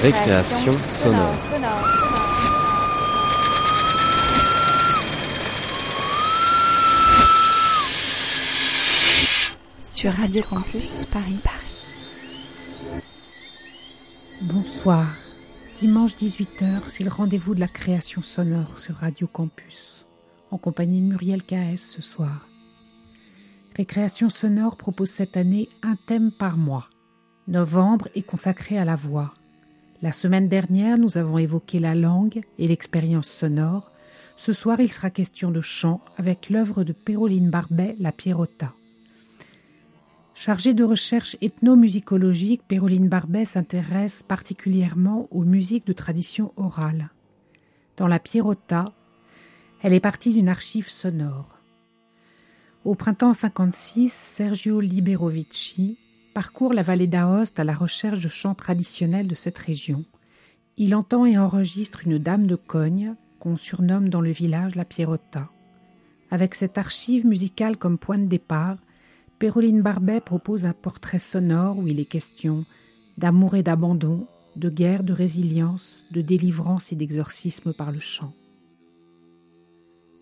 Récréation sonore. Sur Radio Campus Paris. Bonsoir. Dimanche 18h, c'est le rendez-vous de la création sonore sur Radio Campus, en compagnie de Muriel KS ce soir. Récréation sonore propose cette année un thème par mois. Novembre est consacré à la voix. La semaine dernière, nous avons évoqué la langue et l'expérience sonore. Ce soir, il sera question de chant avec l'œuvre de Péroline Barbet, La Pierrota. Chargée de recherche ethnomusicologique, Péroline Barbet s'intéresse particulièrement aux musiques de tradition orale. Dans La Pierrota, elle est partie d'une archive sonore. Au printemps 56, Sergio Liberovici parcourt la vallée d'Aoste à la recherche de chants traditionnels de cette région. Il entend et enregistre une dame de cogne qu'on surnomme dans le village la Pierrota. Avec cette archive musicale comme point de départ, Péroline Barbet propose un portrait sonore où il est question d'amour et d'abandon, de guerre, de résilience, de délivrance et d'exorcisme par le chant.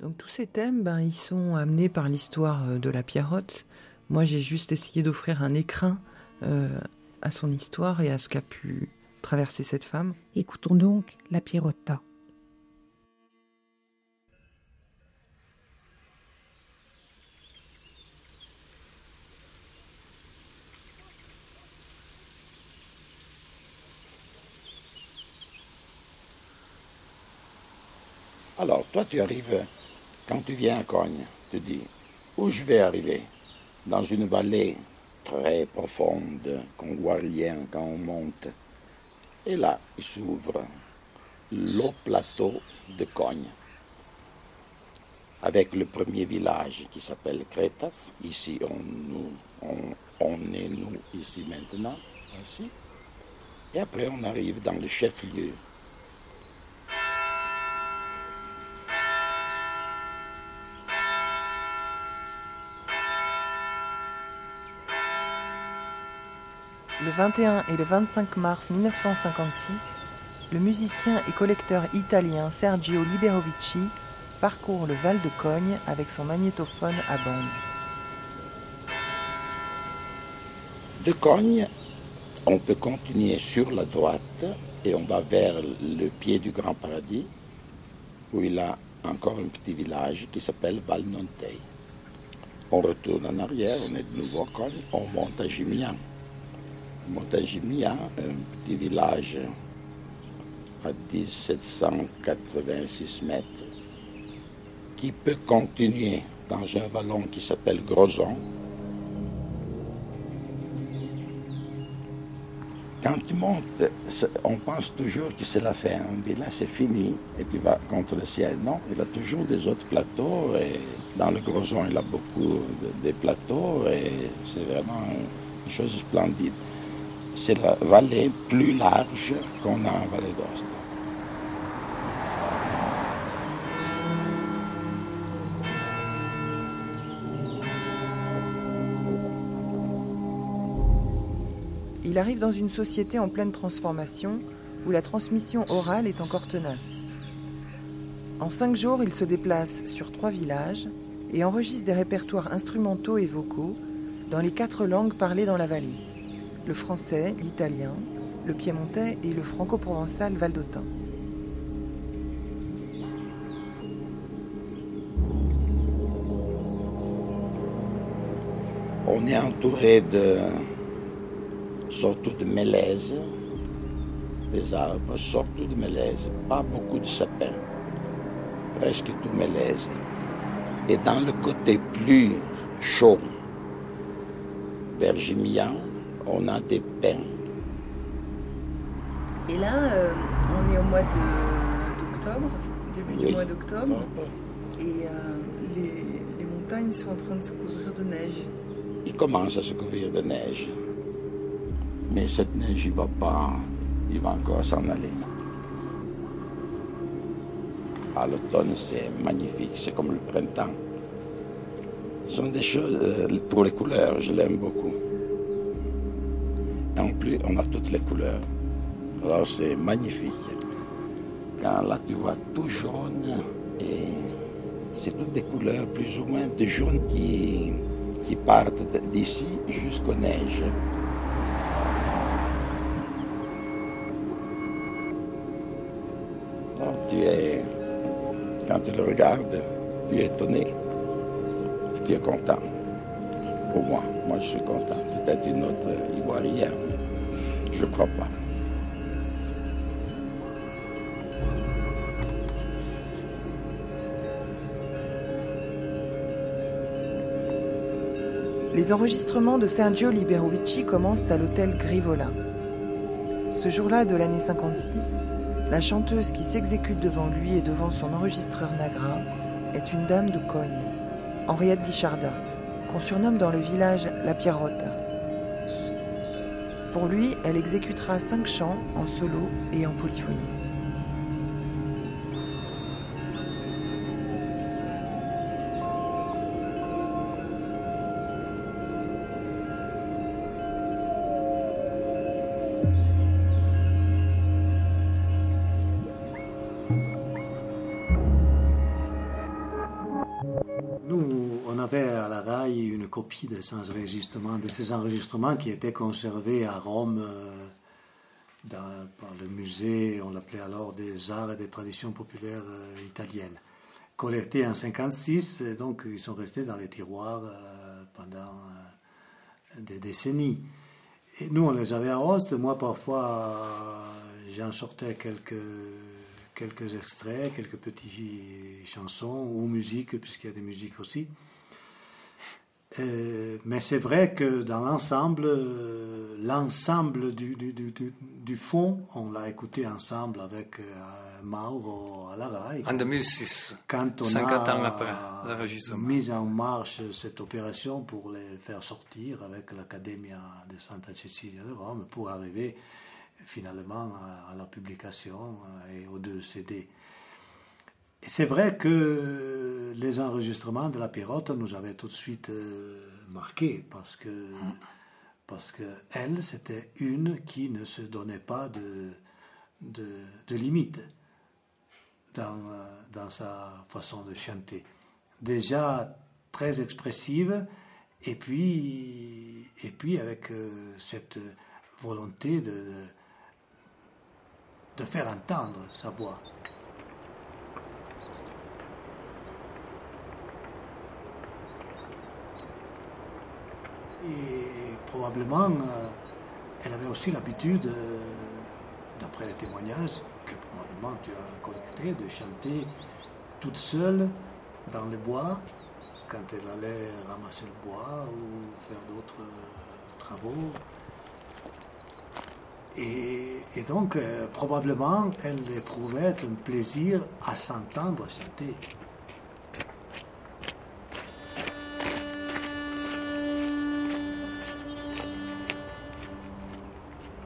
Donc tous ces thèmes, ben, ils sont amenés par l'histoire euh, de la Pierrotte, moi, j'ai juste essayé d'offrir un écrin euh, à son histoire et à ce qu'a pu traverser cette femme. Écoutons donc la Pierrotta. Alors, toi, tu arrives, quand tu viens à Cogne, tu dis, où je vais arriver? Dans une vallée très profonde, qu'on voit rien quand on monte. Et là, il s'ouvre le plateau de Cogne, avec le premier village qui s'appelle Crétas. Ici, on, est nous ici maintenant. Et après, on arrive dans le chef-lieu Le 21 et le 25 mars 1956, le musicien et collecteur italien Sergio Liberovici parcourt le Val de Cogne avec son magnétophone à bande. De Cogne, on peut continuer sur la droite et on va vers le pied du Grand Paradis, où il a encore un petit village qui s'appelle Valnontei. On retourne en arrière, on est de nouveau à Cogne, on monte à Gimian. Montagimia, un petit village à 1786 mètres, qui peut continuer dans un vallon qui s'appelle Groson. Quand tu montes, on pense toujours que c'est la fin. On dit là c'est fini et tu vas contre le ciel. Non, il a toujours des autres plateaux et dans le Groson il a beaucoup de, plateaux et c'est vraiment une chose splendide c'est la vallée plus large qu'on a en vallée d'Ost. Il arrive dans une société en pleine transformation où la transmission orale est encore tenace. En cinq jours, il se déplace sur trois villages et enregistre des répertoires instrumentaux et vocaux dans les quatre langues parlées dans la vallée le français, l'italien, le piémontais et le franco-provençal valdotin. On est entouré de surtout de mélèzes, des arbres, surtout de mélèzes, pas beaucoup de sapins, presque tout mélèzes. Et dans le côté plus chaud, vers on a des pins. Et là, euh, on est au mois d'octobre, début du mois d'octobre, et euh, les, montagnes sont en train de se couvrir de neige. Il commence à se couvrir de neige, mais cette neige, il va pas, il va encore s'en aller. À l'automne, c'est magnifique, c'est comme le printemps. Ce sont des choses, euh, pour les couleurs, je l'aime beaucoup. On a toutes les couleurs. Alors c'est magnifique. Quand là tu vois tout jaune et c'est toutes des couleurs plus ou moins de jaune qui, qui partent d'ici jusqu'aux neiges. tu es, quand tu le regardes, tu es étonné, tu es content. Pour moi, moi je suis content. Peut-être une autre ivoirienne, je crois pas. Les enregistrements de Sergio Liberovici commencent à l'hôtel Grivola. Ce jour-là de l'année 56, la chanteuse qui s'exécute devant lui et devant son enregistreur Nagra est une dame de Cogne, Henriette Guicharda, qu'on surnomme dans le village la Pierrotte. Pour lui, elle exécutera cinq chants en solo et en polyphonie. De ces enregistrements, qui étaient conservés à Rome euh, par le musée, on l'appelait alors des arts et des traditions populaires euh, italiennes. Collectés en 56, et donc ils sont restés dans les tiroirs euh, pendant des décennies. Et nous, on les avait à Host. Moi, parfois, j'en sortais quelques, quelques extraits, quelques petites chansons ou musiques, puisqu'il y a des musiques aussi. Euh, mais c'est vrai que dans l'ensemble, euh, l'ensemble du, du, du, du, fond, on l'a écouté ensemble avec euh, Mauro à la RAI. En 2006, quand on 50 a ans après mis en marche cette opération pour les faire sortir avec l'Accademia de Santa Cecilia de Rome pour arriver finalement à, à la publication et aux deux CD. C'est vrai que les enregistrements de la Pirotte nous avaient tout de suite euh, marqués parce que, parce que elle, c'était une qui ne se donnait pas de, de, limites dans, dans sa façon de chanter. Déjà très expressive et puis, et puis avec euh, cette volonté de, de faire entendre sa voix. Et probablement, euh, elle avait aussi l'habitude, euh, d'après les témoignages que probablement tu as collectés, de chanter toute seule dans le bois quand elle allait ramasser le bois ou faire d'autres euh, travaux. Et, donc, probablement, elle éprouvait un plaisir à s'entendre chanter.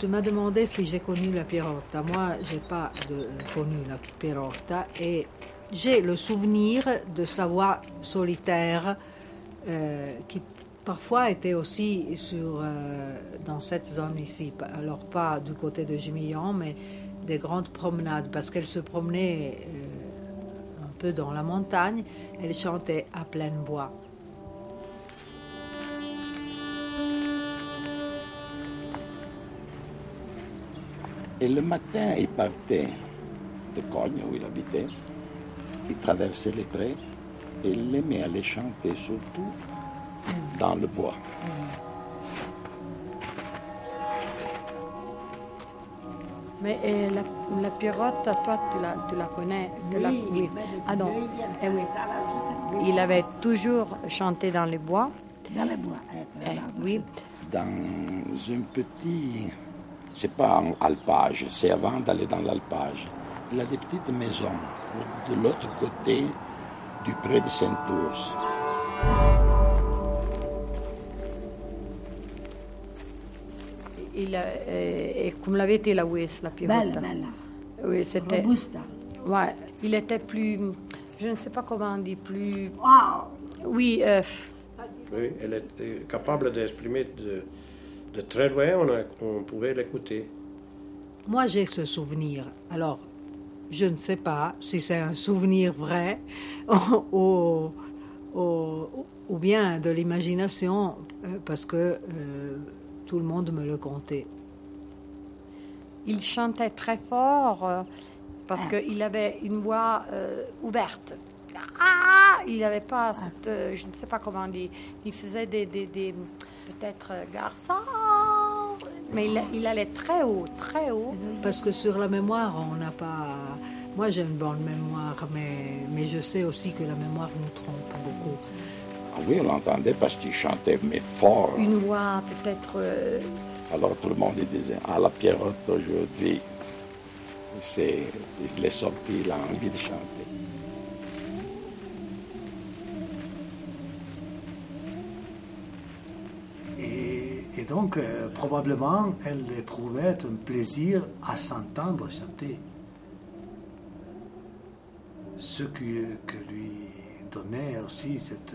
Tu m'as demandé si j'ai connu la Pierrotta. Moi, j'ai pas connu la Pierrotta et j'ai le souvenir de sa voix solitaire euh, qui parfois était aussi sur, euh, dans cette zone ici. Alors pas du côté de Jimillon, mais des grandes promenades parce qu'elle se promenait euh, un peu dans la montagne. Elle chantait à pleine voix. Et le matin, il partait de Cogne, où il habitait. Il traversait les prés et il aimait aller chanter surtout dans le bois. Mais la, la Pierrotte, toi, tu la, tu la connais tu la, oui. Ah non. Eh oui. Il avait toujours chanté dans les bois. Dans les bois. Eh, oui. Dans un petit c'est pas en alpage, c'est avant d'aller dans l'alpage. Il a des petites maisons de l'autre côté du pré de Saint-Ours. Il, euh, comme l'avait été la Ouest, la Pirotta. Bella, bella. Oui, c'était. Robusta. Ouais, il était plus. Je ne sais pas comment on dit, plus. Wow. Oui. Euh, oui, elle est capable d'exprimer de, de très loin, on, on pouvait l'écouter. moi j'ai ce souvenir. Alors, je ne sais pas si c'est un souvenir vrai ou, ou, bien de l'imagination, euh, parce que euh, tout le monde me le contait. Il chantait très fort euh, parce ah. qu'il avait une voix ouverte. Ah, il n'avait pas cette, je ne sais pas comment dire, il faisait des, des, des peut-être garçons mais il, allait très haut, très haut. Parce que sur la mémoire, on n'a pas. Moi, j'ai une bonne mémoire, mais, mais je sais aussi que la mémoire nous trompe beaucoup. Ah oui, on l'entendait parce qu'il chantait, mais fort. Une voix peut-être. Euh, Alors tout le monde disait Ah, la Pierrotte aujourd'hui, c'est, il est sorti, il a envie de chanter. Et donc, euh, probablement, elle éprouvait un plaisir à s'entendre chanter. Ce que lui donnait aussi cette,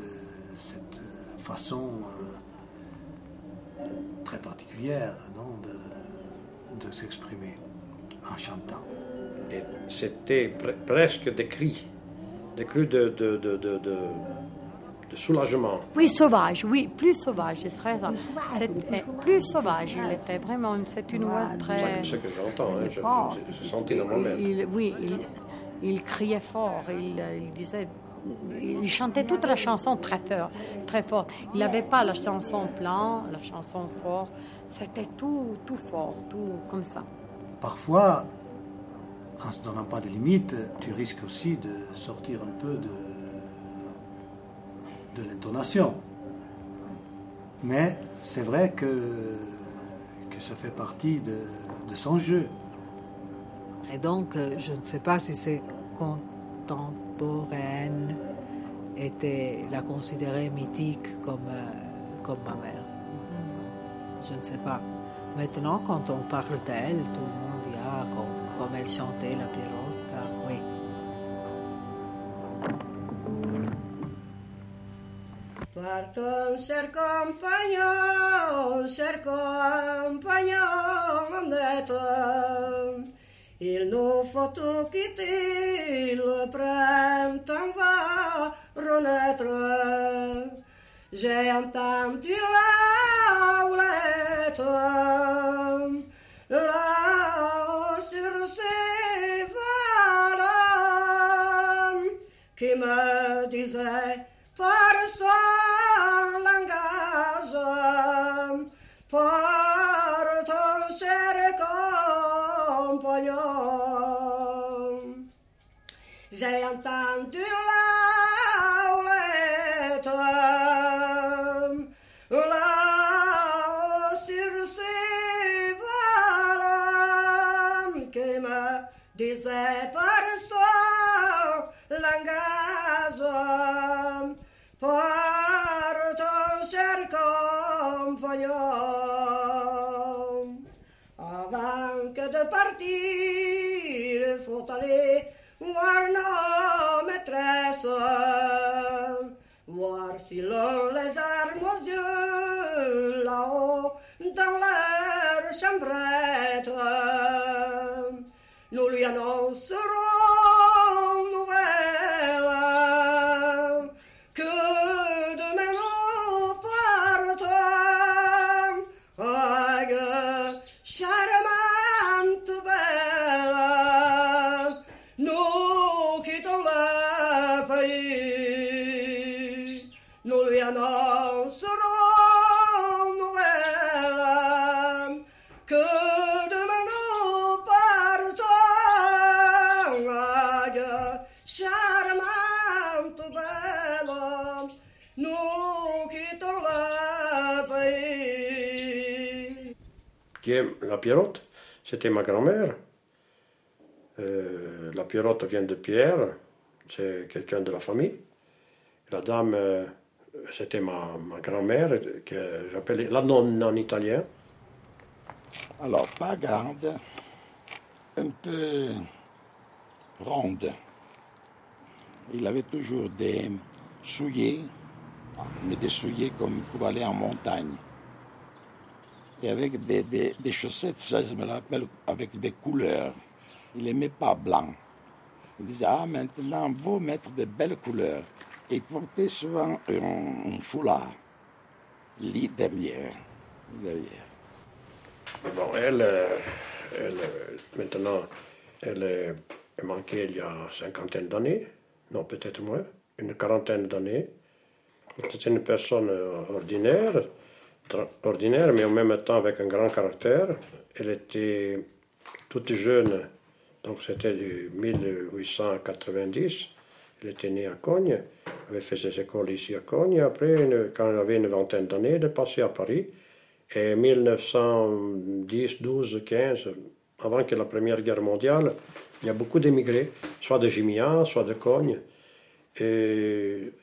cette façon euh, très particulière non, de, s'exprimer en chantant. C'était presque des cris, des cris de, de soulagement. Oui, sauvage, oui, plus sauvage, c'est très c'est plus sauvage. Il était vraiment, c'est une voix très. C'est ce que j'entends, hein, je, je, je, sentais dans moi-même. Oui, il, il, criait fort, il, il, disait, il chantait toute la chanson très fort, très fort. Il n'avait pas la chanson plan, la chanson fort. C'était tout, tout fort, tout comme ça. Parfois, en ne se donnant pas de limites, tu risques aussi de sortir un peu de de l'intonation. Mais c'est vrai que, que ça fait partie de, de son jeu. Et donc, euh, je ne sais pas si c'est contemporaine était la considérer mythique comme, euh, comme ma mère. Je ne sais pas. Maintenant, quand on parle d'elle, tout le monde dit ah, comme, elle chantait la Pierrot. Parton cher compagnon, cher compagnon honnête, il nous faut tout quitter, le printemps va renaître. J'ai entendu la houlette, J'ai maîtresses, voir si l'on les Qui est la Pierrotte C'était ma grand-mère. Euh, la Pierrotte vient de Pierre, c'est quelqu'un de la famille. La dame, euh, c'était ma, grand-mère, que j'appelais la nonne en italien. Alors, pas grande, un peu ronde. Il avait toujours des souliers, mais des souliers comme pour aller en montagne. Et avec des, des, chaussettes, ça je me rappelle, avec des couleurs. Il n'aimait pas blanc. Il disait, ah maintenant, vous mettre de belles couleurs. Il portait souvent un, foulard, lit derrière. derrière. Bon, elle, euh, elle, euh, maintenant, elle est manquée il y a cinquantaine d'années, non peut-être moins, une quarantaine d'années. C'était une personne euh, ordinaire, ordinaire, mais en même temps avec un grand caractère. Elle était toute jeune, donc c'était 1890. Elle était née à Cogne, avait fait ses écoles ici à Cogne. Après, quand elle avait une vingtaine d'années, elle est passée à Paris. Et 1910, 12, 15, avant que la Première Guerre mondiale, il y a beaucoup d'émigrés, soit de Gimian, soit de Cogne,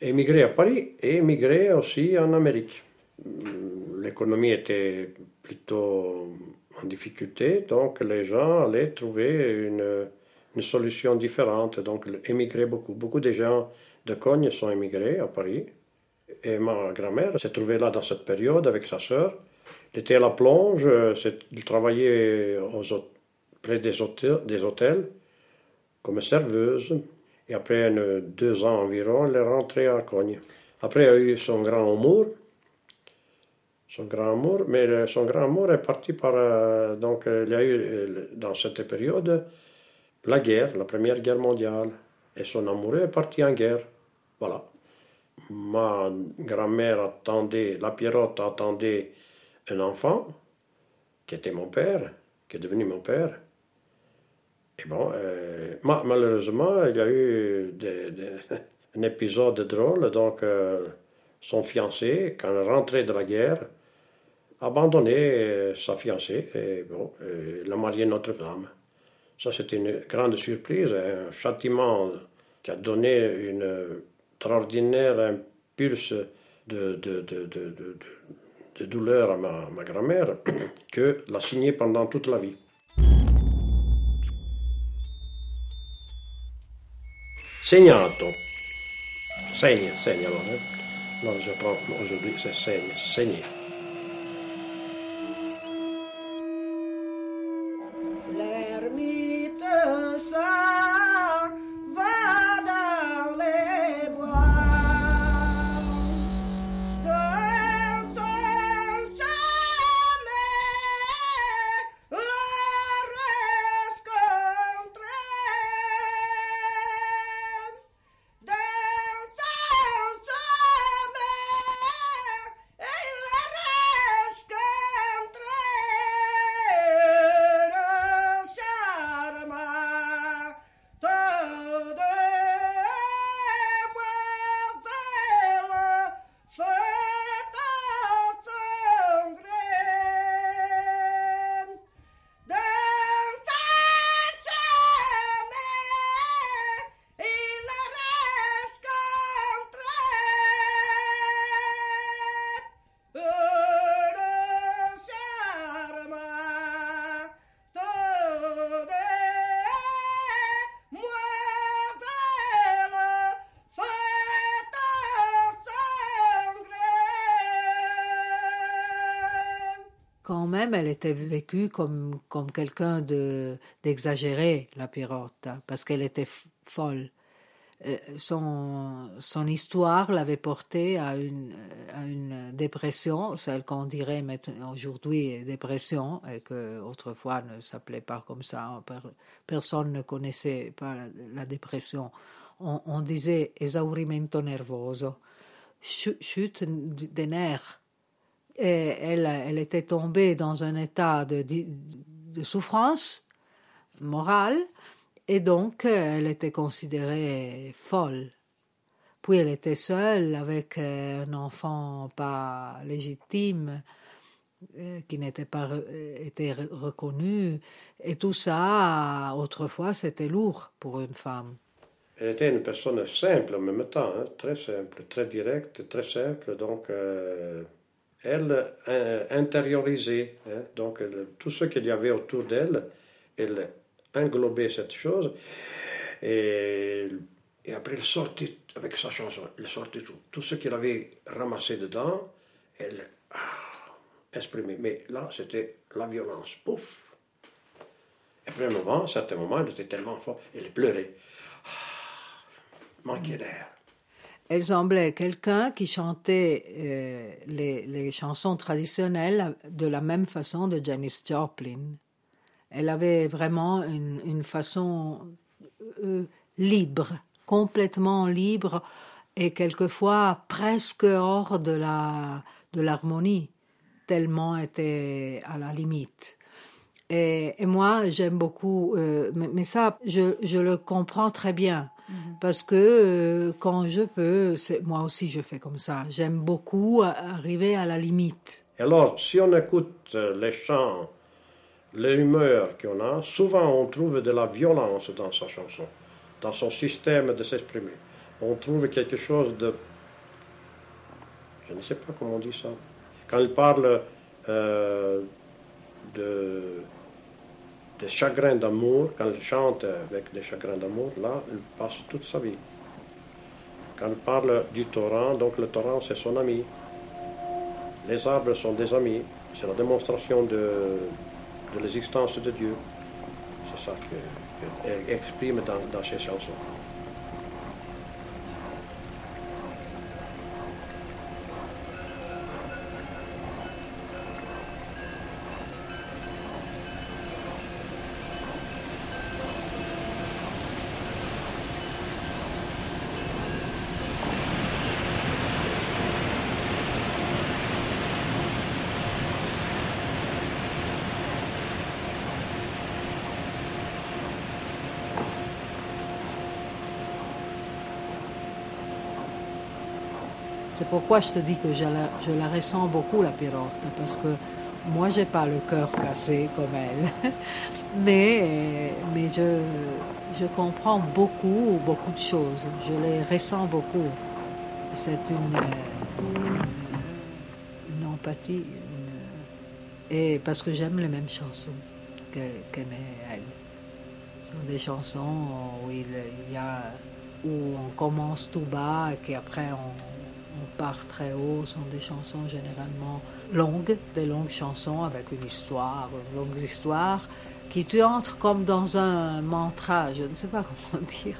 émigrés à Paris et émigrés aussi en Amérique. L'économie était plutôt en difficulté, donc les gens allaient trouver une, solution différente, donc émigraient beaucoup. Beaucoup de gens de Cogne sont émigrés à Paris. Et ma grand-mère s'est trouvée là dans cette période avec sa sœur. Elle était à la plonge, il travaillait aux, près des hôtels, des hôtels comme serveuse. Et après deux ans environ, elle est rentrée à Cogne. Après, elle a eu son grand amour. Son grand amour, mais son grand amour est parti par. Euh, donc, il y a eu euh, dans cette période la guerre, la première guerre mondiale. Et son amoureux est parti en guerre. Voilà. Ma grand-mère attendait, la Pierrotte attendait un enfant, qui était mon père, qui est devenu mon père. Et bon, euh, malheureusement, il y a eu un épisode drôle. Donc, euh, son fiancé, quand il rentrait de la guerre, abandonné euh, sa fiancée et bon, l'a marié Notre-Dame. Ça, c'était une grande surprise, un châtiment qui a donné une extraordinaire impulse de, de, de, de douleur à ma, ma grand-mère que l'a signé pendant toute la vie. segnato. Segna, segna allora. Eh? Non je prends aujourd'hui, c'est segna, segner. Elle était vécue comme, comme quelqu'un d'exagéré, la Pirotte, parce qu'elle était folle. Euh, son, son histoire l'avait portée à une, à une dépression, celle qu'on dirait aujourd'hui dépression, et que autrefois ne s'appelait pas comme ça. Personne ne connaissait pas la, dépression. On, disait esaurimento nervoso, chute des nerfs elle, était tombée dans un état de, souffrance morale et donc elle était considérée folle. Puis elle était seule avec un enfant pas légitime euh, qui n'était pas été reconnu et tout ça autrefois c'était lourd pour une femme. Elle était une personne simple en même temps, hein, très simple, très directe, très simple, donc euh, elle euh, intériorisait. Hein. donc tout ce qu'il y avait autour d'elle, elle englobait cette chose. Et, après, elle sortait avec sa chanson, elle sortait tout. Tout ce qu'elle avait ramassé dedans, elle, ah, exprimer. Mais là, c'était la violence. Pouf Et puis un moment, à un certain moment, elle était tellement fort, elle pleurait. Ah, manquait d'air. Elle semblait quelqu'un qui chantait euh, les, chansons traditionnelles de la même façon de Janis Joplin. Elle avait vraiment une, façon euh, libre, complètement libre et quelquefois presque hors de la de l'harmonie, tellement était à la limite. Et, moi, j'aime beaucoup, euh, mais, ça, je, le comprends très bien. -hmm. Parce que euh, quand je peux, moi aussi je fais comme ça. J'aime beaucoup arriver à la limite. Alors, si on écoute les chants, l'humeur qu'on a, souvent on trouve de la violence dans sa chanson, dans son système de s'exprimer. On trouve quelque chose de... Je ne sais pas comment on dit ça. Quand il parle euh, de, de chagrin d'amour, quand il chante avec des chagrins d'amour, là, il passe toute sa vie. Quand il parle du torrent, donc le torrent c'est son ami. Les arbres sont des amis. C'est la démonstration de, de l'existence de Dieu. C'est ça qu'elle exprime dans, dans ses chansons. C'est pourquoi je te dis que je la, ressens beaucoup, la pirotte, parce que moi, j'ai pas le cœur cassé comme elle. mais mais je, je comprends beaucoup, beaucoup de choses. Je les ressens beaucoup. C'est une, une, une, empathie. Et parce que j'aime les mêmes chansons qu'aimait elle. Ce sont des chansons où y a où on commence tout bas et qu'après on on part très haut, sont des chansons généralement longues, des longues chansons avec une histoire, une longue histoire, qui tu entres comme dans un mantra, je ne sais pas comment dire,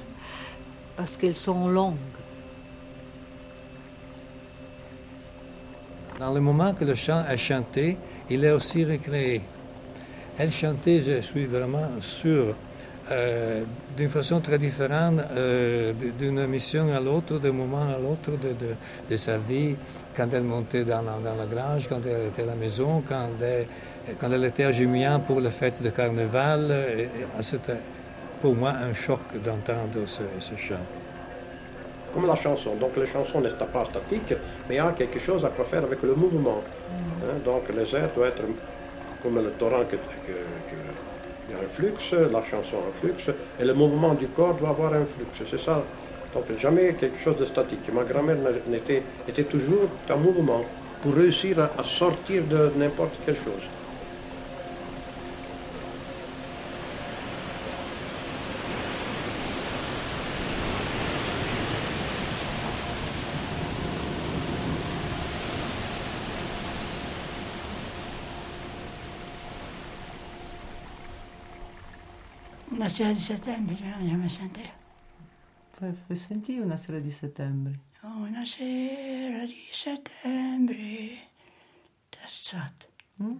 parce qu'elles sont longues. Dans le moment que le chant est chanté, il est aussi recréé. Elle chantait, je suis vraiment sûr, euh, d'une façon très différente euh, d'une mission à l'autre, d'un moment à l'autre de, de, de, sa vie, quand elle montait dans la, dans la, grange, quand elle était à la maison, quand elle, quand elle était à Jumian pour la fête de carnaval. C'était pour moi un choc d'entendre ce, ce, chant. Comme la chanson, donc les chansons n'est pas statique, mais il y a quelque chose à faire avec le mouvement. Mm. Hein, donc les airs doivent être comme le torrent que, que, que il y a un flux, la chanson a un flux, et le mouvement du corps doit avoir un flux. C'est ça. Donc jamais quelque chose de statique. Ma grand-mère était, toujours en mouvement pour réussir à, à sortir de n'importe quelle chose. Una sera di settembre che non mi sentire. Fai sentire una sera di settembre. Una sera di settembre. Tazzate. Mm?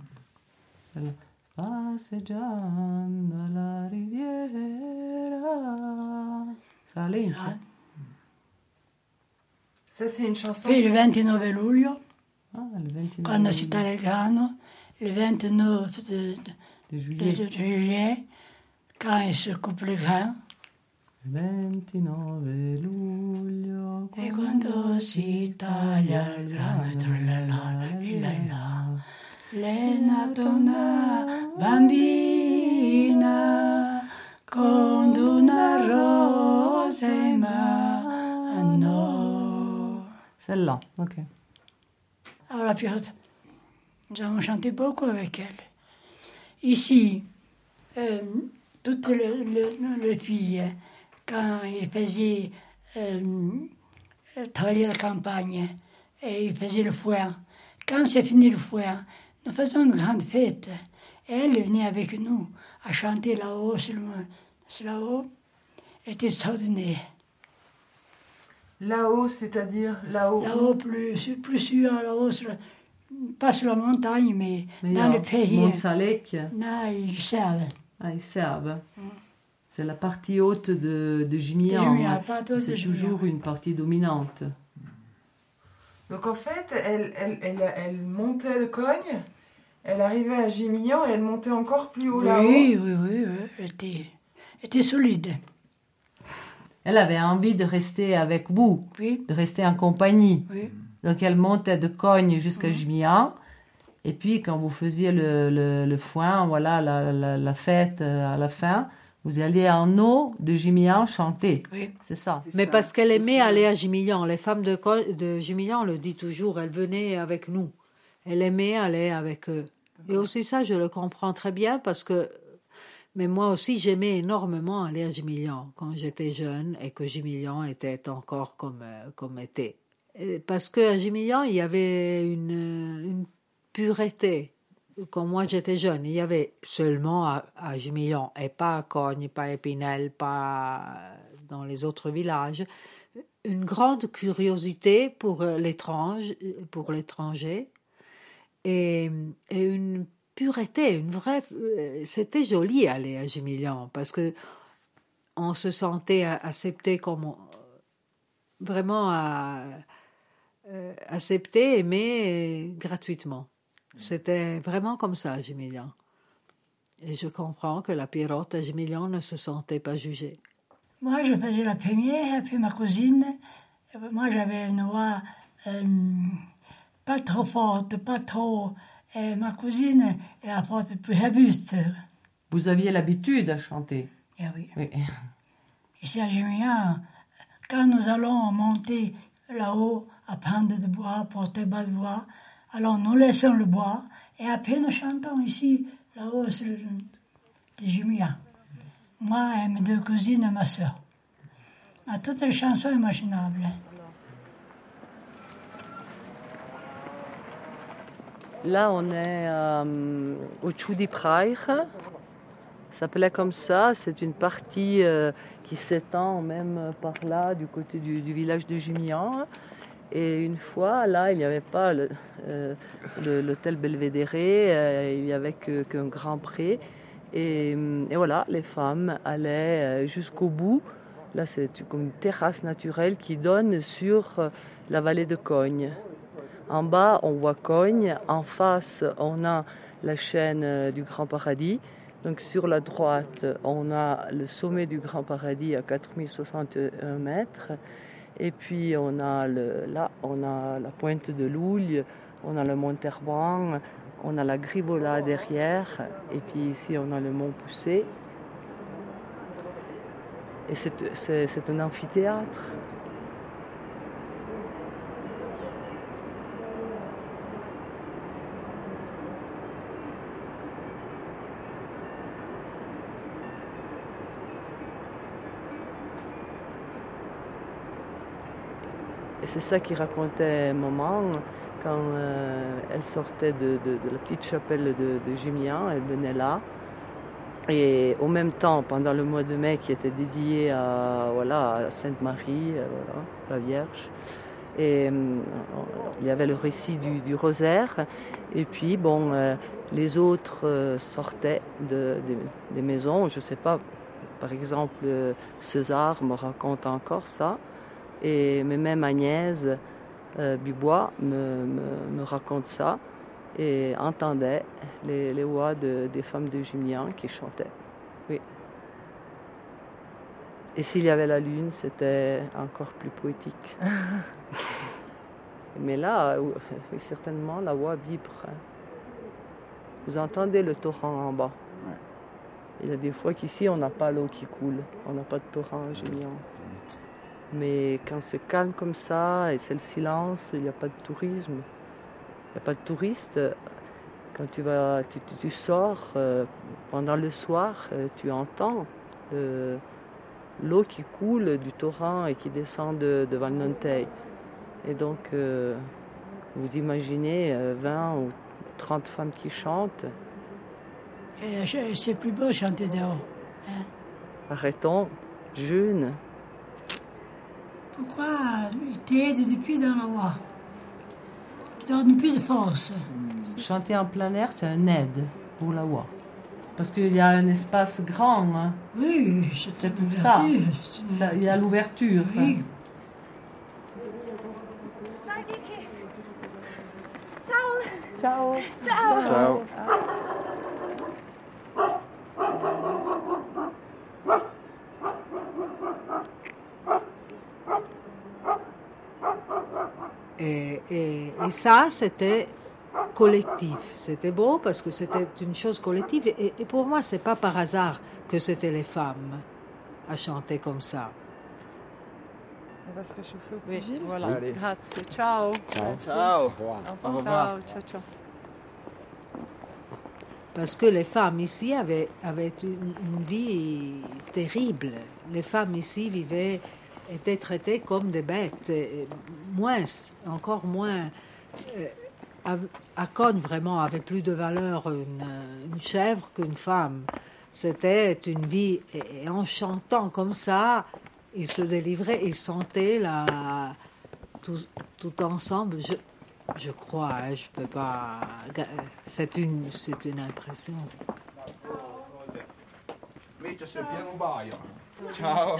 Passeggiando alla riviera. Salente. Ah. Ça, c'est une chanson. Puis le 29 luglio, ah, le 29 quando si taglia il grano, il 29 de, de, de juillet. de juillet quand il se coupe le grain. 29 luglio. E quando si taglia il grano, tralala, lilala, l'è nata una bambina con una rosa in mano. Celle-là, ok. Alors la période, nous avons chanté beaucoup avec elle. Ici, euh, toutes les, les, les, filles, quand ils faisaient euh, travailler la campagne et ils faisaient le foin, quand c'est fini le foin, nous faisions une grande fête. Et elle venait avec nous à chanter là-haut, là-haut. était extraordinaire. Là-haut, c'est-à-dire là-haut Là-haut, plus, plus sûr, là-haut, pas sur la montagne, mais, dans le pays. Montsalec Non, ils servent. Ah, ils servent. Mm. C'est la partie haute de, de Gimian. C'est toujours une partie dominante. Donc en fait, elle, elle, elle, elle montait de Cogne, elle arrivait à Gimillan et elle montait encore plus haut là-haut. Oui, oui, oui, elle était, était solide. Elle avait envie de rester avec vous, de rester en compagnie. Donc elle montait de Cogne jusqu'à Gimian. Et puis quand vous faisiez le, le, le foin, voilà, la, la, la, fête euh, à la fin, vous alliez en eau de Gimian chanter. Oui. C'est ça. Mais parce qu'elle aimait aller à Gimilan. Les femmes de, de le disent toujours, elles venaient avec nous. Elle aimait aller avec eux. Et aussi ça, je le comprends très bien parce que mais moi aussi, j'aimais énormément aller à Gimilian quand j'étais jeune et que Gimilian était encore comme, euh, comme était. parce qu'à Gimilian, il y avait une, une pureté quand moi j'étais jeune, il y avait seulement à, à et pas à Cogne, pas à Épinal, pas dans les autres villages, une grande curiosité pour l'étranger, pour l'étranger et, une pureté, une vraie. C'était joli aller à Gimilian parce que on se sentait accepté comme vraiment euh, accepté, aimé gratuitement. C'était vraiment comme ça à Et je comprends que la pirote à Gimilian ne se sentait pas jugée. Moi, je faisais la première, puis ma cousine. Moi, j'avais une voix euh, pas trop forte, pas trop. Et ma cousine, elle a forte plus robuste. Vous aviez l'habitude à chanter eh oui. oui. Ici à Gimilian, quand nous allons monter là-haut à prendre du bois, porter bas de bois, alors nous laissons le bois et après nous chantons ici, là-haut, sur le Jumia. Moi et mes deux cousines et ma soeur. À toutes les chansons imaginables. Là, on est euh, au Tchoudi Prair. Ça s'appelait comme ça. C'est une partie euh, qui s'étend même par là, du côté du, village de Jumian. Et une fois, là, il n'y avait pas euh, l'hôtel Belvédère, euh, il n'y avait qu'un grand pré. Et, et, voilà, les femmes allaient euh, jusqu'au bout. Là, c'est comme une terrasse naturelle qui donne sur la vallée de Cogne. En bas, on voit Cogne. En face, on a la chaîne du Grand Paradis. Donc sur la droite, on a le sommet du Grand Paradis à 4061 mètres. Et puis on a le, là, on a la pointe de Louille, on a le mont Terban, on a la Grivola derrière, et puis ici on a le mont Poussé. Et c'est un amphithéâtre. C'est ça qu'il racontait maman quand euh, elle sortait de, la petite chapelle de, de elle venait là. Et au même temps, pendant le mois de mai qui était dédié à, voilà, Sainte Marie, euh, la Vierge, et euh, il y avait le récit du, rosaire. Et puis, bon, les autres sortaient des maisons. Je ne sais pas, par exemple, César me raconte encore ça. Et mais même Agnès euh, Bibois me, me, raconte ça et entendait les, les voix de, des femmes de Julien qui chantaient. Oui. Et s'il y avait la lune, c'était encore plus poétique. Mais là, oui, certainement, la voix vibre. Hein. Vous entendez le torrent en bas. Il y a des fois qu'ici, on n'a pas l'eau qui coule. On n'a pas de torrent Julien. Mais quand c'est calme comme ça et c'est le silence, il n'y a pas de tourisme. Il n'y a pas de touristes. Quand tu, vas, tu, sors euh, pendant le soir, euh, tu entends euh, l'eau qui coule du torrent et qui descend de, de Valnontey. Et donc, vous imaginez 20 ou 30 femmes qui chantent. C'est plus beau chanter dehors. hein? Arrêtons, jeune. Pourquoi t'aides depuis dans la voix Qui donne plus de force. Chanter en plein air, c'est un aide pour la voix. Parce qu'il y a un espace grand. hein. Oui, c'est pour ça. Il y a l'ouverture. Oui. Ciao. Ciao. Ciao. Et, et- et ça, c'était collectif. C'était beau parce que c'était une chose collective. Et, et pour moi, c'est pas par hasard que c'était les femmes à chanter comme ça. On va se réchauffer au Oui, petit Gilles voilà. Allez. Grazie. Ciao. Ciao. Au Ciao, revoir. ciao, ciao. Parce que les femmes ici avaient, avaient une, une vie terrible. Les femmes ici vivaient, étaient traitées comme des bêtes. Moins, encore moins. euh, à- Cône, vraiment, avait plus de valeur une, chèvre qu'une femme. C'était une vie. Et, en chantant comme ça, ils se délivraient, ils sentaient la, tout, tout ensemble. Je, je crois, hein, je peux pas. C'est une, c'est une impression. Ciao.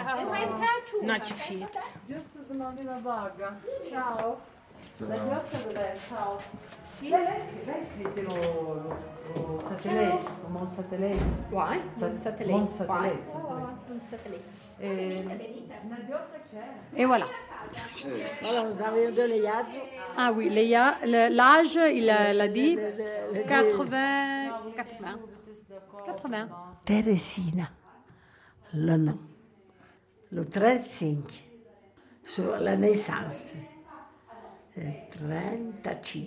Not your feet. Giusto domani la vaga. Ciao. La grotta dov'è? Ciao. Chi è lei? Lei scrive lo, lo, lo satellite, lo Mont Satellite. Ouais, Sa- Mont Satellite. Mont Satellite. Ouais, ouais, ouais, Mont Satellite. La grotta c'è. Et voilà. Alors, vous avez de l'ayage Ah oui, Léa, l'âge, il l'a dit, le- le- le- 80, 80. 80. Teresina, le nom. Le 35, sur la naissance. Le 35.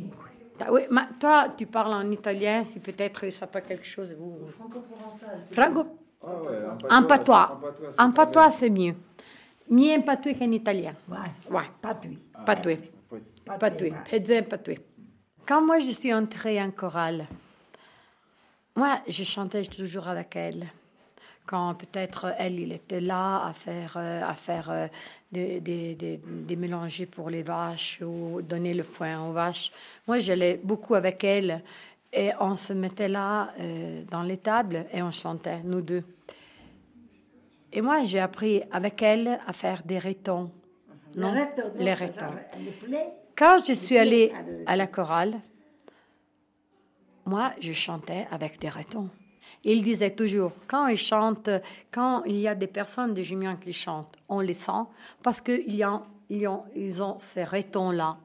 Ah Oui, mais toi, tu parles en italien, si peut-être ça pas quelque chose. Vous... Franco. En patois. En patois, c'est mieux. Mieux en patois qu'en italien. Ouais, Ouais. patouille. Patois. Patois. Pezzo patois. Quand moi, je suis entrée en chorale, moi, je chantais toujours avec elle. Quand peut-être elle, il était là à faire, euh, à faire euh, des, des, des, des mélangers pour les vaches ou donner le foin aux vaches. Moi, j'allais beaucoup avec elle et on se mettait là euh, dans les tables et on chantait, nous deux. Et moi, j'ai appris avec elle à faire des rétons. Non, les rétons. Quand je suis allée à la chorale, moi, je chantais avec des rétons. Il disait toujours, quand ils chantent, quand il y a des personnes de Jumian qui chantent, on les sent parce qu'ils y ont, ils ont, ils ont ces rétons-là.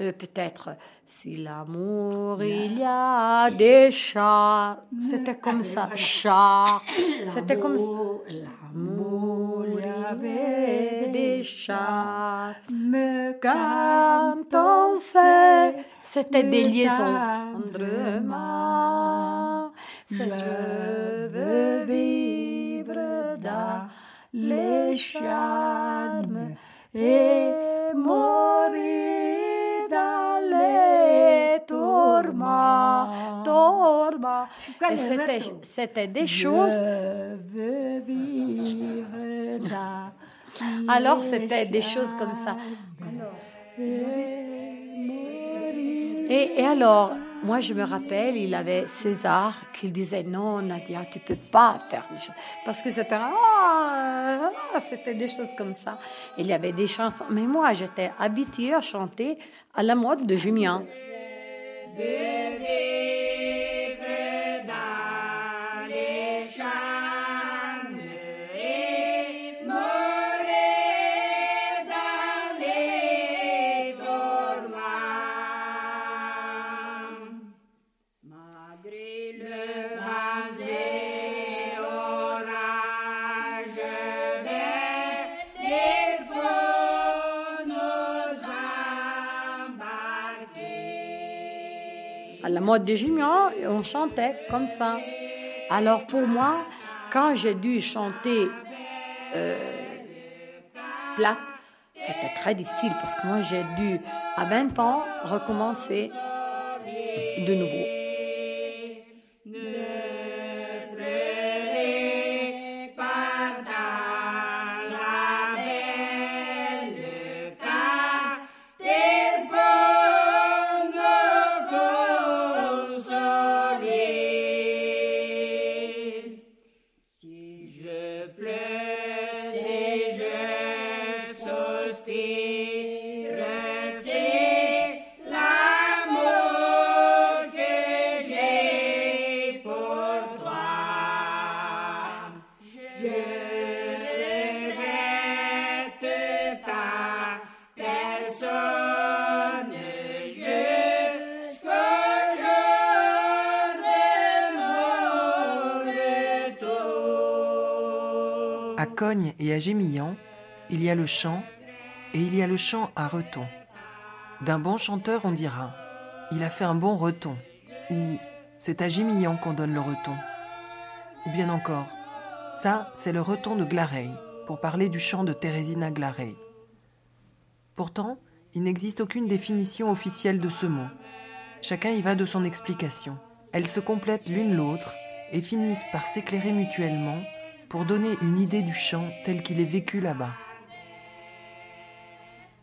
Euh, Peut-être, si l'amour il y a des chats, c'était comme ça, chats, c'était comme ça. L'amour il y avait des chats, quand on sait, c'était des liaisons. Tendrement, je veux vivre dans les charmes et mourir dans les tourments. tourments. C'était, c'était des choses. Alors c'était des choses comme ça. Et, et alors, moi je me rappelle, il avait César qui disait non Nadia, tu peux pas faire des choses. Parce que c'était ah, ah, c'était des choses comme ça. Il y avait des chansons, mais moi j'étais habituée à chanter à la mode de Julien. à la mode de Julien, et on chantait comme ça. Alors pour moi, quand j'ai dû chanter euh, plate, c'était très difficile parce que moi j'ai dû, à 20 ans, recommencer. de nouveau. Et à Gémillan, il y a le chant, et il y a le chant à reton. D'un bon chanteur, on dira Il a fait un bon reton, ou C'est à Gémillan qu'on donne le reton. Ou bien encore Ça, c'est le reton de Glareil, pour parler du chant de Thérésina Glareil. Pourtant, il n'existe aucune définition officielle de ce mot. Chacun y va de son explication. Elles se complètent l'une l'autre et finissent par s'éclairer mutuellement pour donner une idée du chant tel qu'il est vécu là-bas.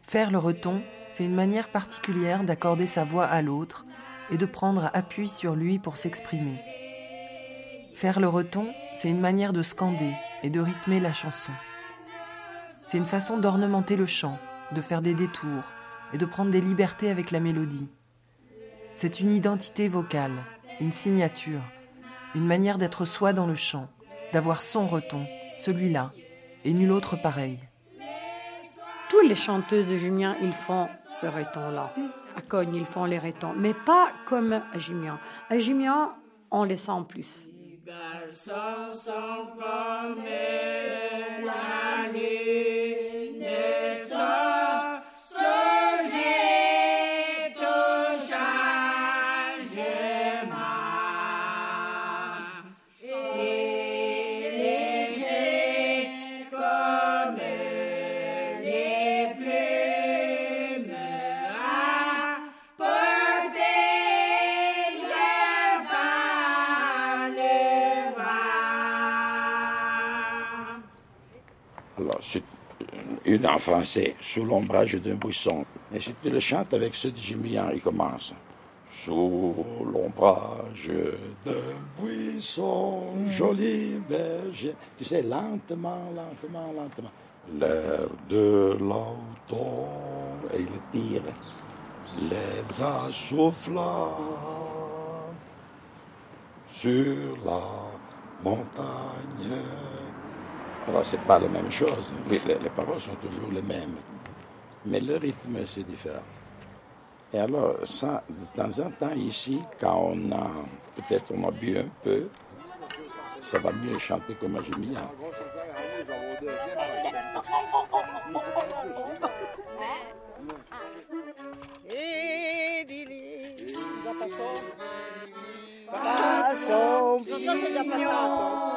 Faire le reton, c'est une manière particulière d'accorder sa voix à l'autre et de prendre appui sur lui pour s'exprimer. Faire le reton, c'est une manière de scander et de rythmer la chanson. C'est une façon d'ornementer le chant, de faire des détours et de prendre des libertés avec la mélodie. C'est une identité vocale, une signature, une manière d'être soi dans le chant, d'avoir son reton, celui-là, et nul autre pareil. Tous les chanteuses de Julien, ils font ce reton-là. À Cogne, ils font les retons, mais pas comme à Julien. À Julien, on les sent plus. Une en français, sous l'ombrage d'un buisson. Mais si tu le chantes avec ce de Gémillan, il commence. Sous l'ombrage d'un buisson, joli berger. Tu sais, lentement, lentement, lentement. L'air de l'automne, et il tire. Les assoufflants sur la montagne. Alors, c'est pas la même chose. Oui, les, les paroles sont toujours les mêmes. Mais le rythme, c'est différent. Et alors, ça, de temps en temps, ici, quand on a, peut-être on a bu un peu, ça va mieux chanter comme à Gémillan. Non so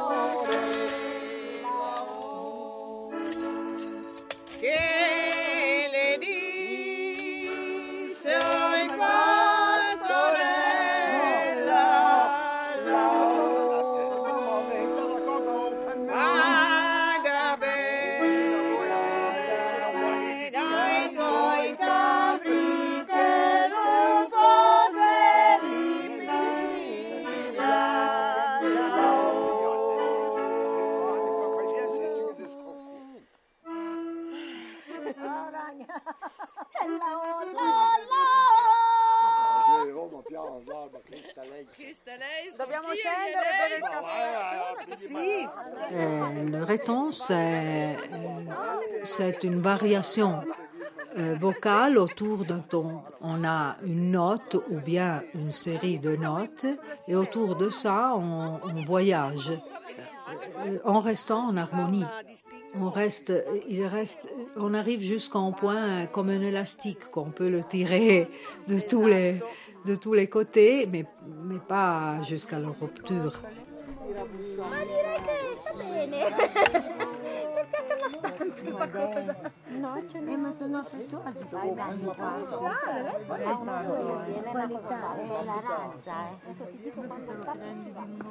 Euh, euh, c'est une variation euh, vocale autour d'un ton. On a une note ou bien une série de notes et autour de ça, on, voyage en restant en harmonie. On reste, il reste, on arrive jusqu'à un point comme un élastique qu'on peut le tirer de tous les, de tous les côtés, mais, mais pas jusqu'à la rupture.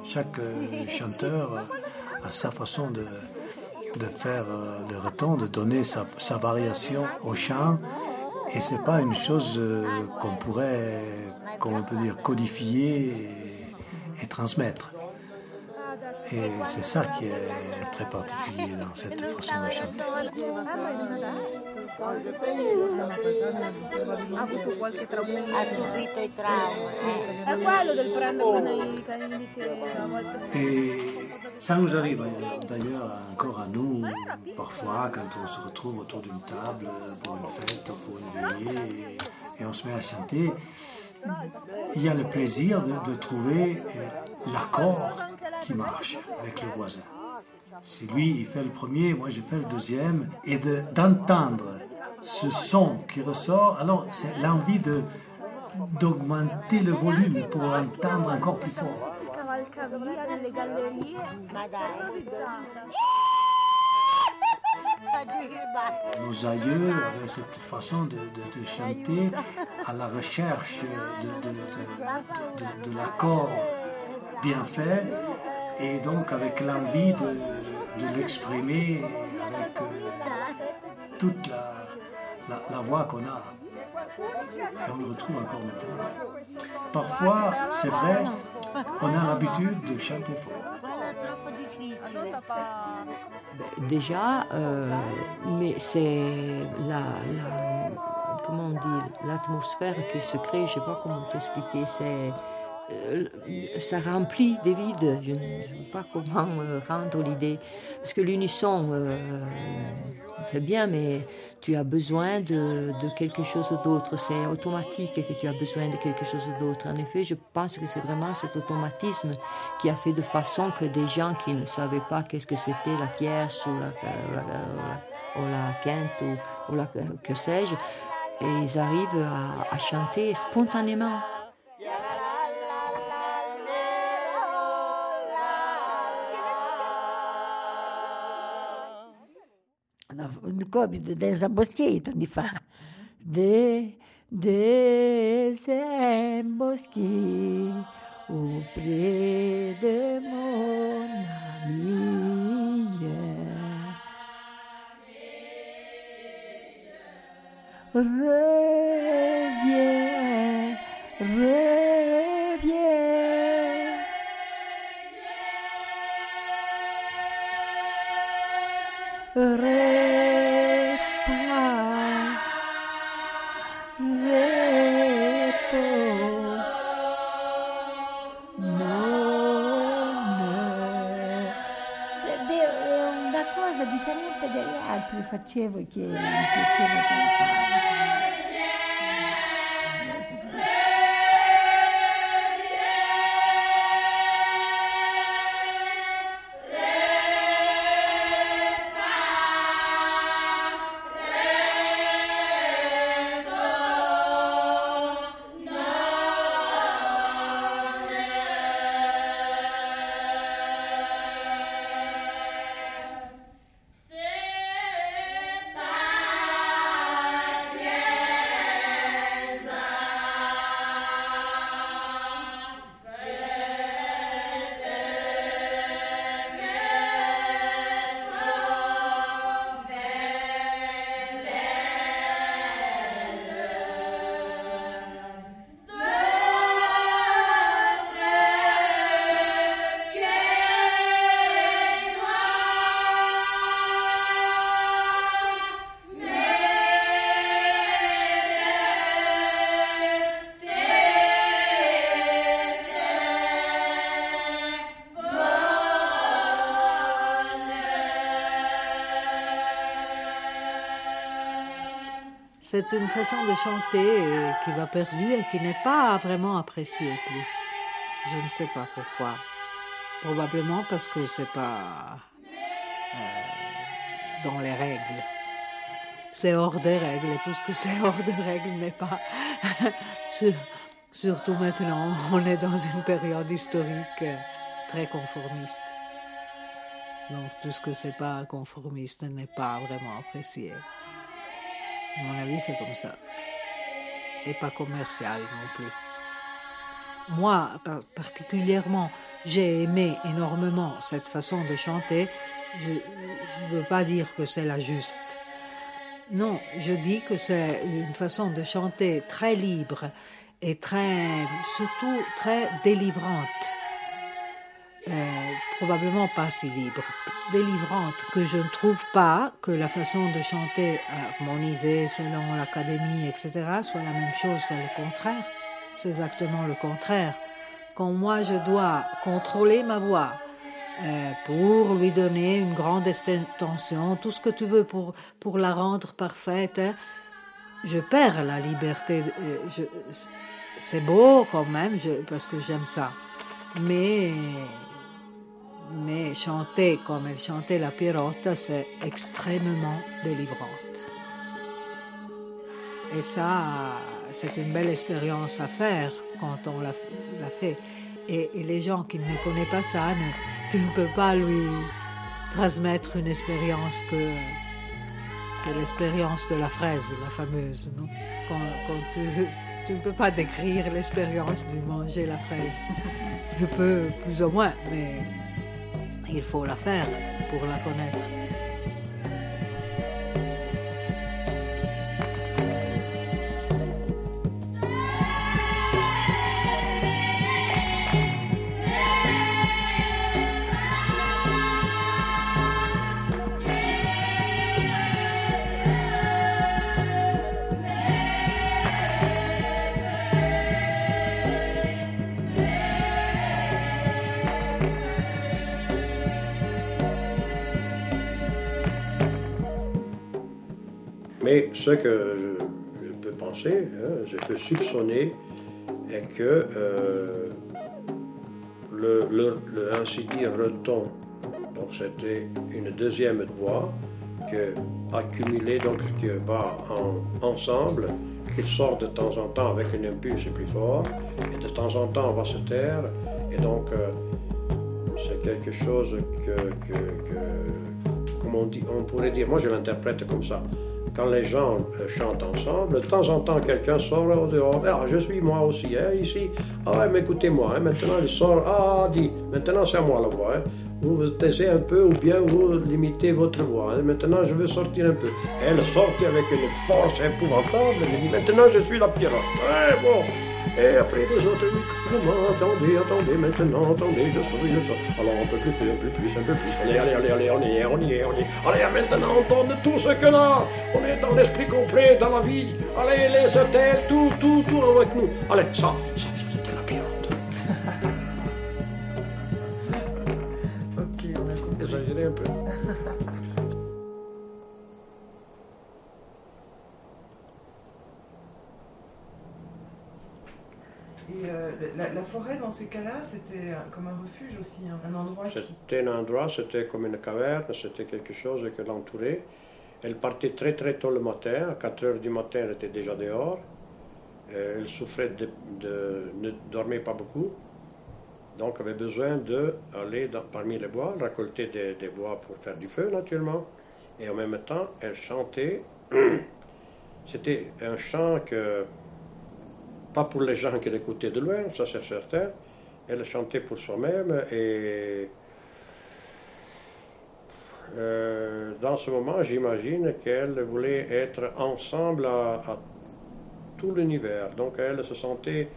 Chaque euh, chanteur a sa façon de, faire euh, le reton, de donner sa, variation au chant. Et c'est pas une chose euh, qu'on pourrait, comment peut dire, codifier et transmettre. Et c'est ça qui est très particulier dans cette façon de chanter. Et ça nous arrive d'ailleurs encore à nous, parfois, quand on se retrouve autour d'une table pour une fête ou pour une veillée et, on se met à chanter. Il y a le plaisir de, trouver l'accord qui marche avec le voisin. Si lui il fait le premier, moi je fais le deuxième, et de- d'entendre ce son qui ressort, alors c'est l'envie de d'augmenter le volume pour l'entendre encore plus fort. Nos aïeux avaient cette façon de, de- de chanter à la recherche de- de l'accord bien fait et donc avec l'envie de, l'exprimer avec euh, toute la, voix qu'on a. Et on le retrouve encore maintenant. Parfois, c'est vrai, on a l'habitude de chanter fort. Déjà, euh, mais c'est la- comment on dit, l'atmosphère qui se crée, je ne sais pas comment t'expliquer, c'est, euh, ça remplit des vides, je ne sais pas comment euh, rendre l'idée, parce que l'unisson, euh, c'est bien, mais tu as besoin de, quelque chose d'autre, c'est automatique que tu as besoin de quelque chose d'autre. En effet, je pense que c'est vraiment cet automatisme qui a fait de façon que des gens qui ne savaient pas qu'est-ce que c'était la tierce ou la, la, ou la- quinte ou, que sais-je, et ils arrivent à chanter spontanément. Une copie de Desembosquito mi fa. De, desembosqué auprès de mon facevo e che mi piaceva fare. C'est une façon de chanter qui va perdue et qui n'est pas vraiment appréciée plus. Je ne sais pas pourquoi. Probablement parce que c'est pas euh, dans les règles. C'est hors des règles tout ce que c'est hors des règles n'est pas. Sur- Surtout maintenant, on est dans une période historique très conformiste. Donc tout ce que c'est pas conformiste n'est pas vraiment apprécié. Mon avis, c'est comme ça. Et pas commercial non plus. Moi, particulièrement, j'ai aimé énormément cette façon de chanter. Je ne veux pas dire que c'est la juste. Non, je dis que c'est une façon de chanter très libre et très, surtout très délivrante. Euh, probablement pas si libre, délivrante, que je ne trouve pas que la façon de chanter harmonisée selon l'académie, etc., soit la même chose, c'est le contraire. C'est exactement le contraire. Quand moi je dois contrôler ma voix euh, pour lui donner une grande extension, tout ce que tu veux pour, pour la rendre parfaite, hein, je perds la liberté. Euh, c'est beau quand même, parce que j'aime ça. Mais mais chanter comme elle chantait la Pierrotta, c'est extrêmement délivrante. Et ça, c'est une belle expérience à faire quand on l'a fait. Et, les gens qui ne connaissent pas ça, tu ne peux pas lui transmettre une expérience que c'est l'expérience de la fraise, la fameuse. Non? Quand, tu, tu ne peux pas décrire l'expérience de manger la fraise. Tu peux plus ou moins, mais il faut la faire pour la connaître. Ce que je, peux penser, hein, je peux soupçonner, est que euh, le, le, ainsi dire le ton, donc c'était une deuxième voix que accumulée, donc qui va ensemble, qui sort de temps en temps avec un impulse plus fort, et de temps en temps on va se taire, et donc euh, c'est quelque chose que, que, que comme on, dit, on pourrait dire, moi je l'interprète comme ça quand les gens euh, chantent ensemble, de temps en temps, quelqu'un sort au dehors. Ah, je suis moi aussi, hein, ici. Ah, mais écoutez-moi, hein, maintenant il sort. Ah, dit, maintenant c'est à moi la voix. Hein. Vous vous taisez un peu ou bien vous limitez votre voix. Hein. Maintenant, je veux sortir un peu. Elle sortit avec une force épouvantable. Je dis, maintenant, je suis la pirate. Très bon. Et après les autres, attendez, attendez, maintenant, attendez, je sors, je sors. Alors un peu plus, un peu plus, un peu plus. Allez, allez, allez, allez, on y est, on y est, on y est. Allez, maintenant, on donne tout ce que là. On est dans l'esprit complet, dans la vie. Allez, les hôtels, tout, tout, tout avec nous. Allez, ça, ça, ça, La, forêt, dans ces cas-là, c'était comme un refuge aussi, hein, un endroit C'était un endroit, c'était comme une caverne, c'était quelque chose qui l'entourait. Elle partait très très tôt le matin, à 4 heures du matin, elle était déjà dehors. Euh, elle souffrait de, ne dormait pas beaucoup, donc avait besoin d'aller parmi les bois, récolter des bois pour faire du feu naturellement. Et en même temps, elle chantait. C'était un chant que pas pour les gens qui l'écoutaient de loin, ça c'est certain. Elle chantait pour soi-même et euh, dans ce moment, j'imagine qu'elle voulait être ensemble à, tout l'univers. Donc elle se sentait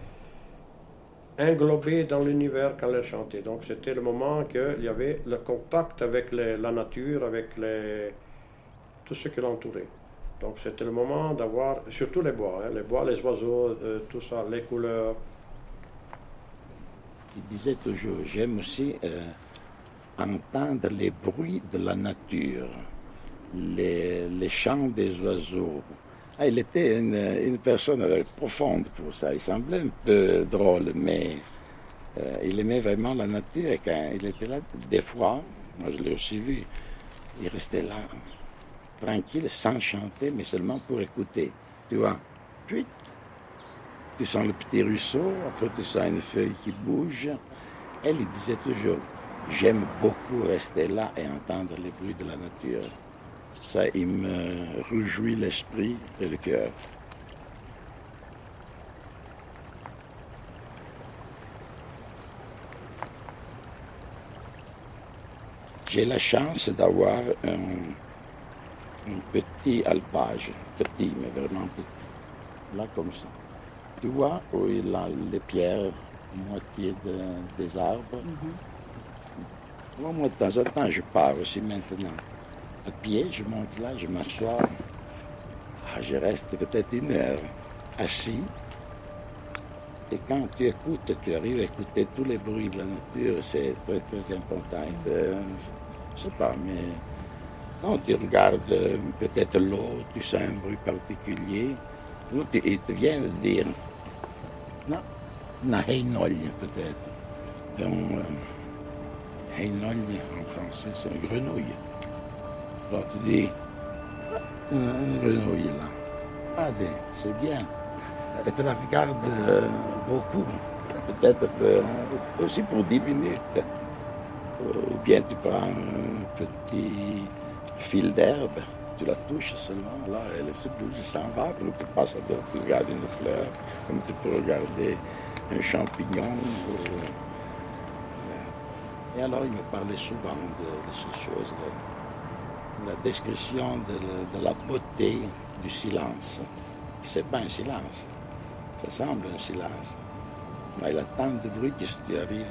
englobée dans l'univers quand elle chantait. Donc c'était le moment qu'il y avait le contact avec la nature, avec les, tout ce qui l'entourait. Donc c'était le moment d'avoir, surtout les bois, hein, les bois, les oiseaux, euh, tout ça, les couleurs. Il disait toujours, j'aime aussi euh, entendre les bruits de la nature, les, chants des oiseaux. Ah, il était une, une, personne profonde pour ça. Il semblait un peu drôle, mais euh, il aimait vraiment la nature. Et quand il était là, des fois, moi je l'ai aussi vu, il restait là tranquille, sans chanter, mais seulement pour écouter. Tu vois, puis tu sens le petit ruisseau, après tu sens une feuille qui bouge. Elle, disait toujours, j'aime beaucoup rester là et entendre les bruits de la nature. Ça, il me réjouit l'esprit et le cœur. J'ai la chance d'avoir un, un petit alpage, petit, mais vraiment petit, là comme ça. Tu vois où il a les pierres, moitié de- des arbres. Moi, moi, de temps en temps, je pars aussi maintenant. À pied, je monte là, je m'assois. Ah, je reste peut-être une heure assis. Et quand tu écoutes, tu arrives à écouter tous les bruits de la nature, c'est très très important. Euh, je sais pas, mais quand tu regardes euh, peut-être l'eau, tu sens un bruit particulier, il te vient de dire, non, heinogne peut-être. Donc, euh, en français, c'est une grenouille. Alors tu dis, une grenouille là. Ah, ben, c'est bien. Et tu la regardes euh, beaucoup, peut-être euh, aussi pour 10 minutes. Ou bien tu prends un petit fil d'herbe, tu la touches seulement, là, elle se bouge, s'en va, tu passes à d'autres, tu regardes une fleur, comme tu peux regarder un champignon. ou- Et alors il me parlait souvent de, ces choses-là la description de, la beauté du silence. C'est pas un silence, ça semble un silence. Mais il a tant de bruit tu arrives,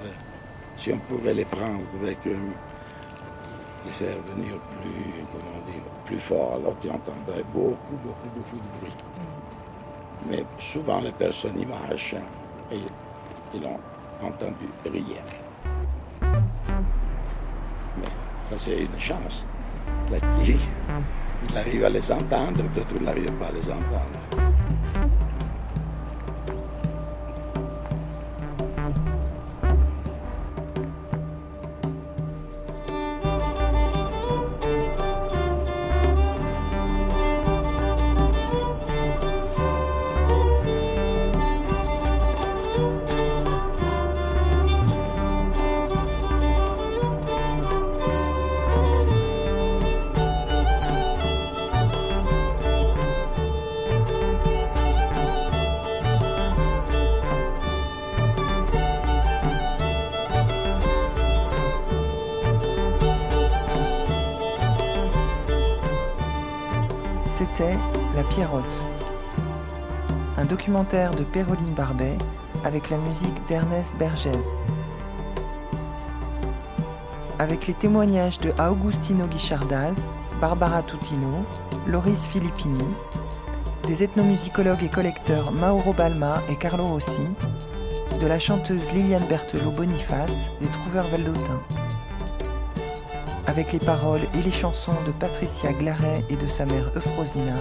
si on pourrait les prendre avec eux, les faire venir plus, comment dire, plus fort, alors tu entendrais beaucoup, beaucoup, beaucoup de bruit. Mais souvent les personnes y marchent et ils n'ont entendu rien. Mais ça c'est une chance. Qui, il arrive à les entendre, d'autres n'arrivent pas à les entendre. Un documentaire de Péroline Barbet avec la musique d'Ernest Bergès. Avec les témoignages de Augustino Guichardaz, Barbara Tutino, Loris Filippini, des ethnomusicologues et collecteurs Mauro Balma et Carlo Rossi, de la chanteuse Liliane Berthelot Boniface des Trouveurs Valdotins avec les paroles et les chansons de Patricia Glaret et de sa mère Euphrosina,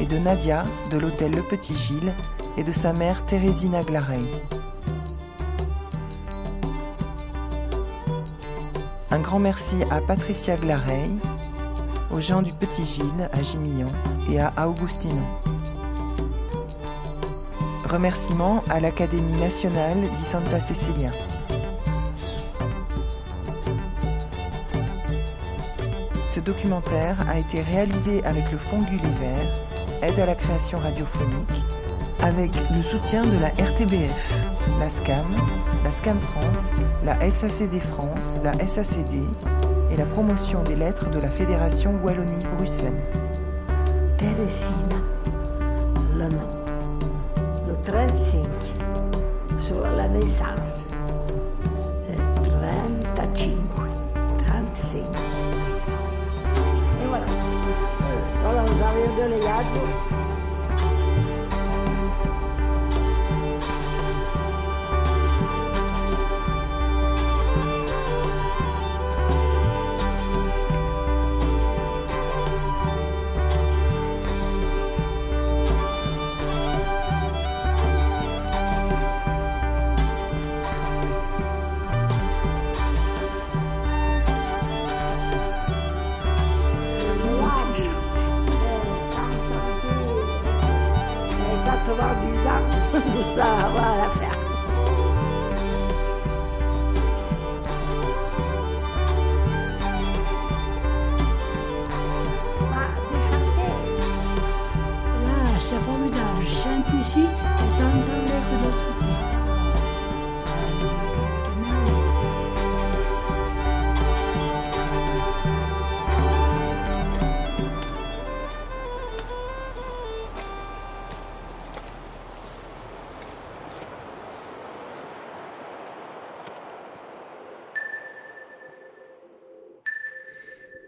et de Nadia de l'hôtel Le Petit Gilles et de sa mère Thérésina Glaret. Un grand merci à Patricia Glaret, aux gens du Petit Gilles à Gimillon et à Augustino. Remerciements à l'Académie nationale di Santa Cecilia. Ce documentaire a été réalisé avec le Fonds Gulliver, aide à la création radiophonique, avec le soutien de la RTBF, la SCAM, la SCAM France, la SACD France, la SACD et la promotion des lettres de la Fédération Wallonie-Bruxelles. Le nom. Le 35, sur la naissance. Vous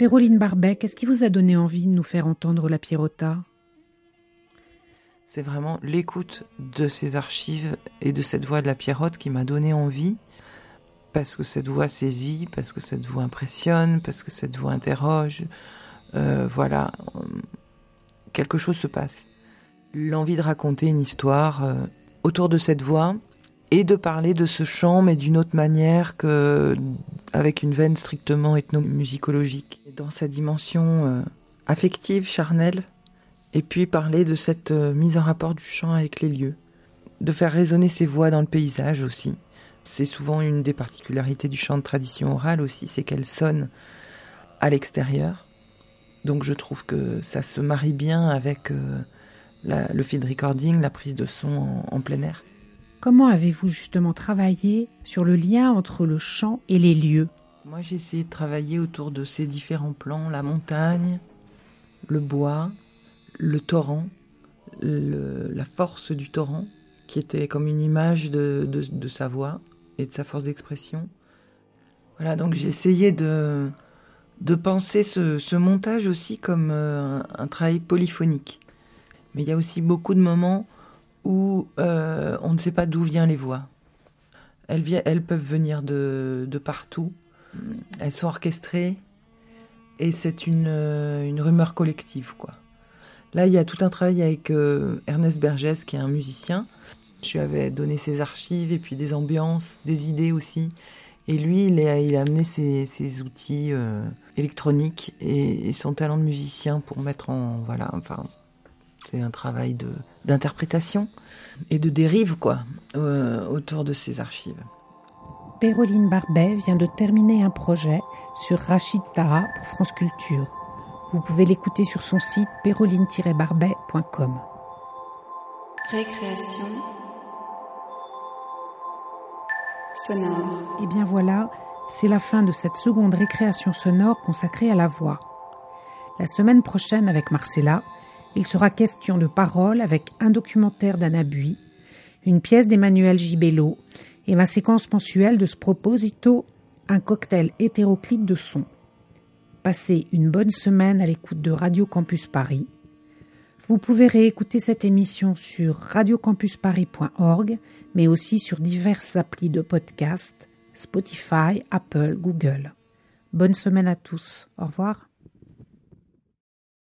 Péroline Barbet, qu'est-ce qui vous a donné envie de nous faire entendre la Pierrota C'est vraiment l'écoute de ces archives et de cette voix de la Pierrotte qui m'a donné envie, parce que cette voix saisit, parce que cette voix impressionne, parce que cette voix interroge. Euh, voilà, quelque chose se passe. L'envie de raconter une histoire euh, autour de cette voix et de parler de ce chant, mais d'une autre manière que avec une veine strictement ethnomusicologique, dans sa dimension euh, affective, charnelle, et puis parler de cette euh, mise en rapport du chant avec les lieux, de faire résonner ses voix dans le paysage aussi. C'est souvent une des particularités du chant de tradition orale aussi, c'est qu'elle sonne à l'extérieur. Donc je trouve que ça se marie bien avec euh, la, le field recording, la prise de son en, en plein air. Comment avez-vous justement travaillé sur le lien entre le chant et les lieux? Moi, j'ai essayé de travailler autour de ces différents plans la montagne, le bois, le torrent, la force du torrent, qui était comme une image de, sa voix et de sa force d'expression. Voilà, donc j'ai essayé de, penser ce, montage aussi comme euh, un, travail polyphonique. Mais il y a aussi beaucoup de moments où euh, on ne sait pas d'où viennent les voix. Elles, peuvent venir de, partout. Elles sont orchestrées et c'est une, une, rumeur collective. quoi. Là, il y a tout un travail avec euh, Ernest Bergès, qui est un musicien. Je lui avais donné ses archives et puis des ambiances, des idées aussi. Et lui, il a, amené ses, outils euh, électroniques et, son talent de musicien pour mettre en... Voilà, enfin, c'est un travail d'interprétation et de dérive quoi euh, autour de ces archives. Péroline Barbet vient de terminer un projet sur Rachid Taha pour France Culture. Vous pouvez l'écouter sur son site péroline-barbet.com. Récréation sonore. Et bien voilà, c'est la fin de cette seconde récréation sonore consacrée à la voix. La semaine prochaine avec Marcella, il sera question de paroles avec un documentaire d'Anna Bui, une pièce d'Emmanuel Gibello et ma séquence mensuelle de Sproposito, un cocktail hétéroclite de sons. Passez une bonne semaine à l'écoute de Radio Campus Paris. Vous pouvez réécouter cette émission sur radiocampusparis.org, mais aussi sur diverses applis de podcast, Spotify, Apple, Google. Bonne semaine à tous. Au revoir.